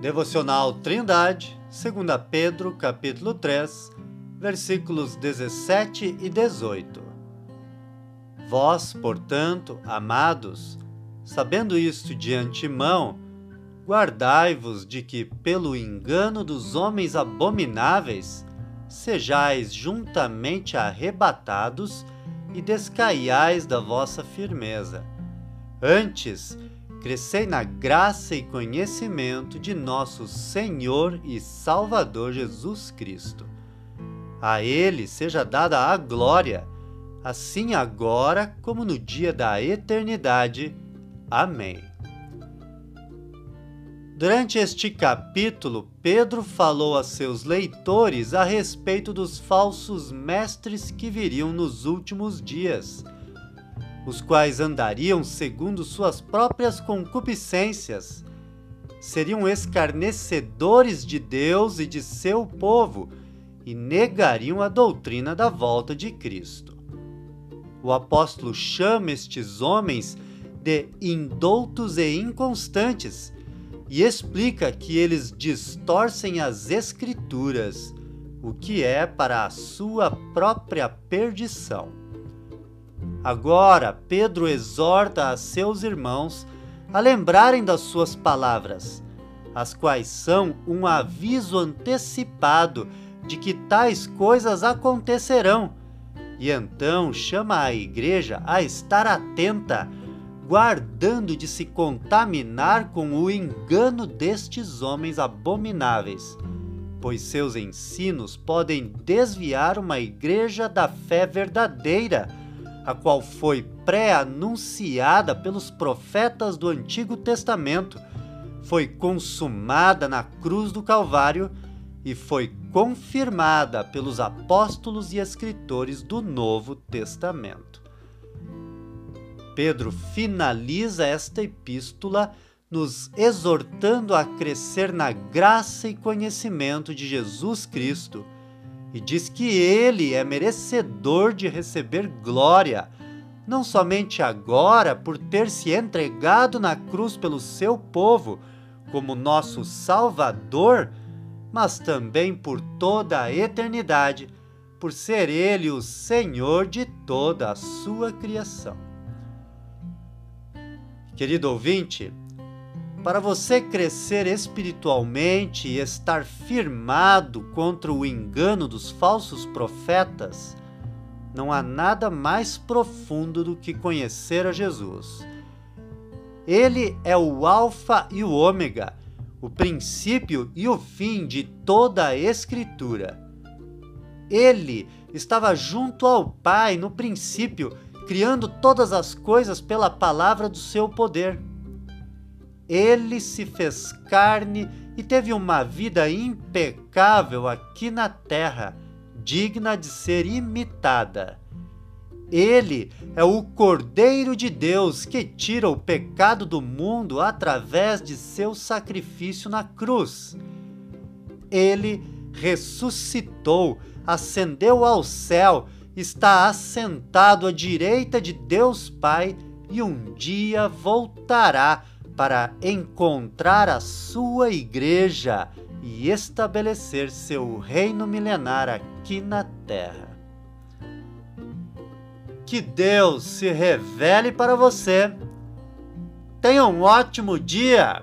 Devocional Trindade, 2 Pedro, capítulo 3, versículos 17 e 18. Vós, portanto, amados, sabendo isto de antemão, guardai-vos de que, pelo engano dos homens abomináveis, sejais juntamente arrebatados e descaiais da vossa firmeza. Antes, crescei na graça e conhecimento de nosso Senhor e Salvador Jesus Cristo. A Ele seja dada a glória, assim agora como no dia da eternidade. Amém. Durante este capítulo, Pedro falou a seus leitores a respeito dos falsos mestres que viriam nos últimos dias os quais andariam segundo suas próprias concupiscências. Seriam escarnecedores de Deus e de seu povo e negariam a doutrina da volta de Cristo. O apóstolo chama estes homens de indoutos e inconstantes e explica que eles distorcem as Escrituras, o que é para a sua própria perdição. Agora, Pedro exorta a seus irmãos a lembrarem das suas palavras, as quais são um aviso antecipado de que tais coisas acontecerão. E então chama a igreja a estar atenta, guardando de se contaminar com o engano destes homens abomináveis, pois seus ensinos podem desviar uma igreja da fé verdadeira a qual foi pré-anunciada pelos profetas do Antigo Testamento, foi consumada na cruz do Calvário e foi confirmada pelos apóstolos e escritores do Novo Testamento. Pedro finaliza esta epístola nos exortando a crescer na graça e conhecimento de Jesus Cristo e diz que ele é merecedor de receber glória, não somente agora por ter se entregado na cruz pelo seu povo como nosso Salvador, mas também por toda a eternidade, por ser ele o Senhor de toda a sua criação. Querido ouvinte, para você crescer espiritualmente e estar firmado contra o engano dos falsos profetas, não há nada mais profundo do que conhecer a Jesus. Ele é o Alfa e o Ômega, o princípio e o fim de toda a Escritura. Ele estava junto ao Pai no princípio, criando todas as coisas pela palavra do seu poder. Ele se fez carne e teve uma vida impecável aqui na terra, digna de ser imitada. Ele é o Cordeiro de Deus que tira o pecado do mundo através de seu sacrifício na cruz. Ele ressuscitou, ascendeu ao céu, está assentado à direita de Deus Pai e um dia voltará para encontrar a sua igreja e estabelecer seu reino milenar aqui na terra. Que Deus se revele para você. Tenha um ótimo dia!